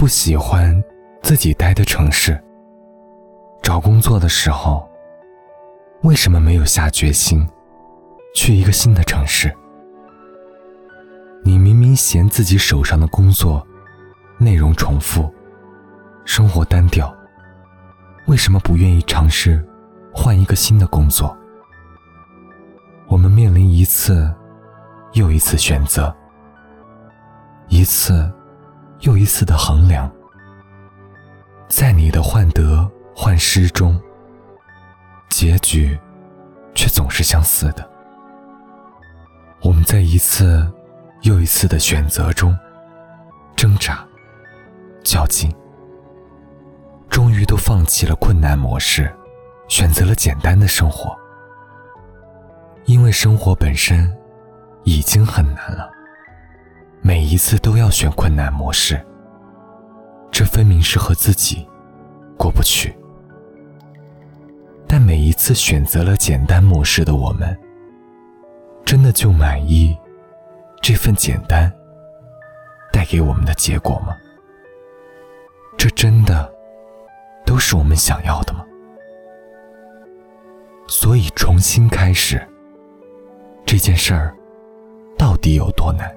不喜欢自己待的城市。找工作的时候，为什么没有下决心去一个新的城市？你明明嫌自己手上的工作内容重复，生活单调，为什么不愿意尝试换一个新的工作？我们面临一次又一次选择，一次又一次的衡量，在你的患得患失中，结局却总是相似的。我们在一次。又一次的选择中，挣扎、较劲，终于都放弃了困难模式，选择了简单的生活。因为生活本身已经很难了，每一次都要选困难模式，这分明是和自己过不去。但每一次选择了简单模式的我们，真的就满意？这份简单带给我们的结果吗？这真的都是我们想要的吗？所以重新开始这件事儿到底有多难？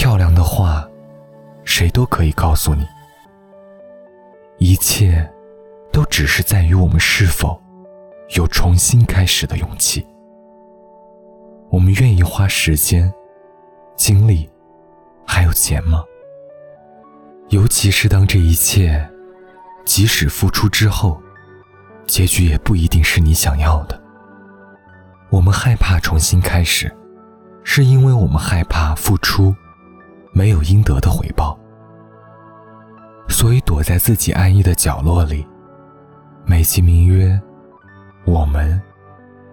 漂亮的话，谁都可以告诉你。一切都只是在于我们是否有重新开始的勇气。我们愿意花时间、精力，还有钱吗？尤其是当这一切，即使付出之后，结局也不一定是你想要的。我们害怕重新开始，是因为我们害怕付出没有应得的回报，所以躲在自己安逸的角落里，美其名曰，我们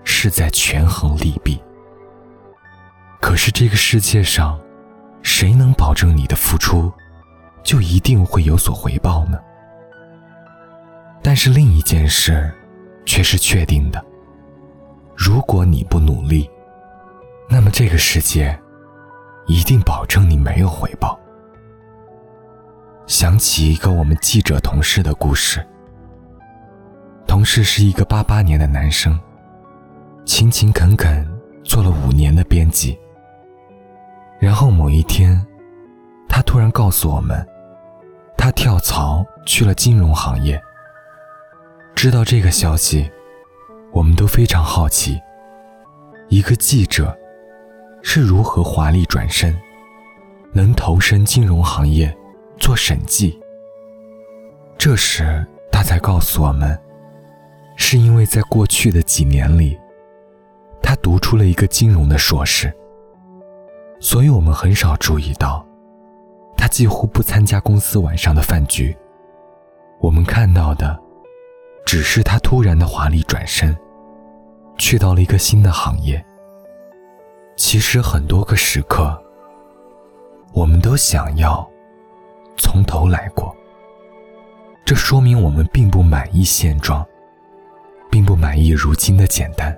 是在权衡利弊。可是这个世界上，谁能保证你的付出就一定会有所回报呢？但是另一件事却是确定的：如果你不努力，那么这个世界一定保证你没有回报。想起一个我们记者同事的故事，同事是一个八八年的男生，勤勤恳恳做了五年的编辑。然后某一天，他突然告诉我们，他跳槽去了金融行业。知道这个消息，我们都非常好奇，一个记者是如何华丽转身，能投身金融行业做审计。这时他才告诉我们，是因为在过去的几年里，他读出了一个金融的硕士。所以我们很少注意到，他几乎不参加公司晚上的饭局。我们看到的，只是他突然的华丽转身，去到了一个新的行业。其实很多个时刻，我们都想要从头来过。这说明我们并不满意现状，并不满意如今的简单，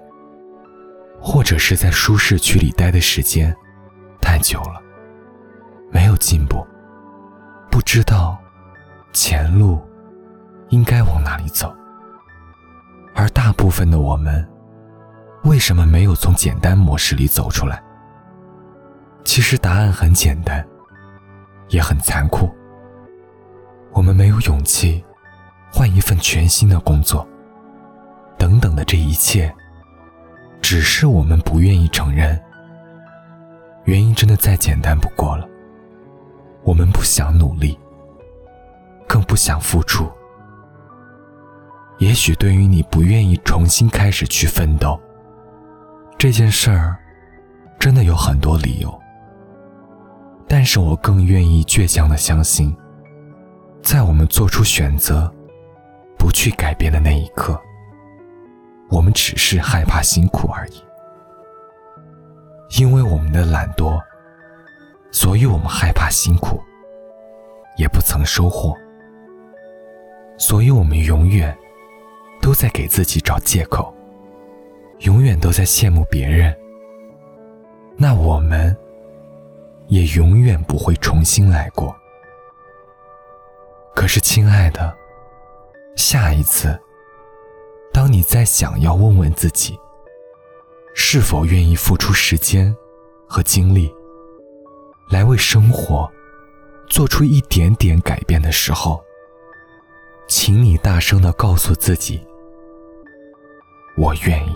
或者是在舒适区里待的时间。太久了，没有进步，不知道前路应该往哪里走。而大部分的我们，为什么没有从简单模式里走出来？其实答案很简单，也很残酷。我们没有勇气换一份全新的工作，等等的这一切，只是我们不愿意承认。原因真的再简单不过了。我们不想努力，更不想付出。也许对于你不愿意重新开始去奋斗这件事儿，真的有很多理由。但是我更愿意倔强的相信，在我们做出选择，不去改变的那一刻，我们只是害怕辛苦而已。因为我们的懒惰，所以我们害怕辛苦，也不曾收获，所以我们永远都在给自己找借口，永远都在羡慕别人。那我们也永远不会重新来过。可是亲爱的，下一次，当你再想要问问自己，是否愿意付出时间和精力，来为生活做出一点点改变的时候，请你大声的告诉自己：“我愿意。”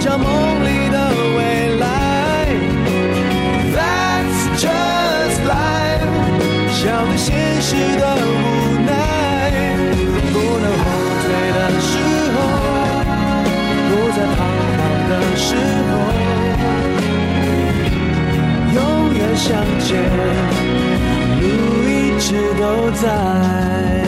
寻找梦里的未来，That's just life。笑对现实的无奈，不能后退的时候，不再彷徨的时候，永远向前，路一直都在。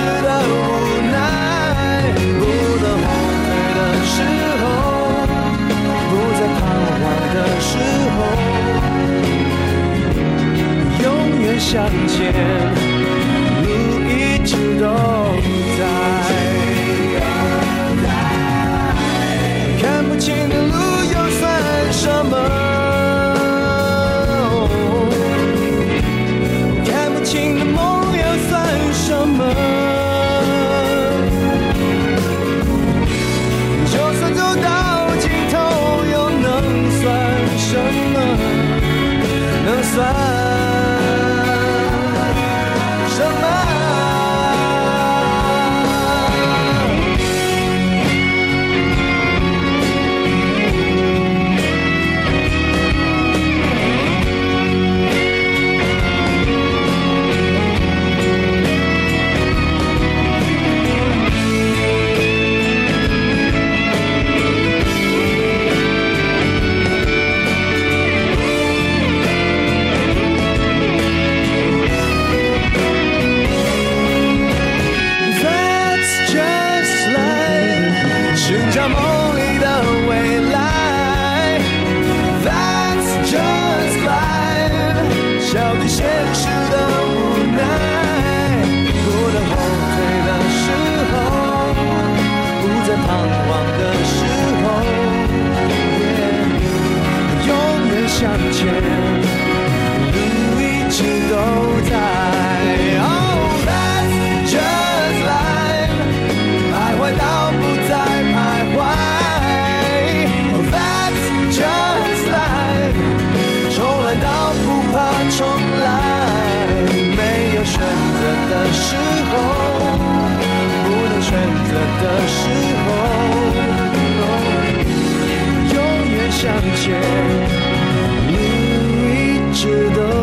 现实梦里的未来 that's just life. 笑对现实的无奈。不能后退的时候不再彷徨的时候。永远向前路一直都在。选择的时候，不能选择的时候，永远向前，你一直都。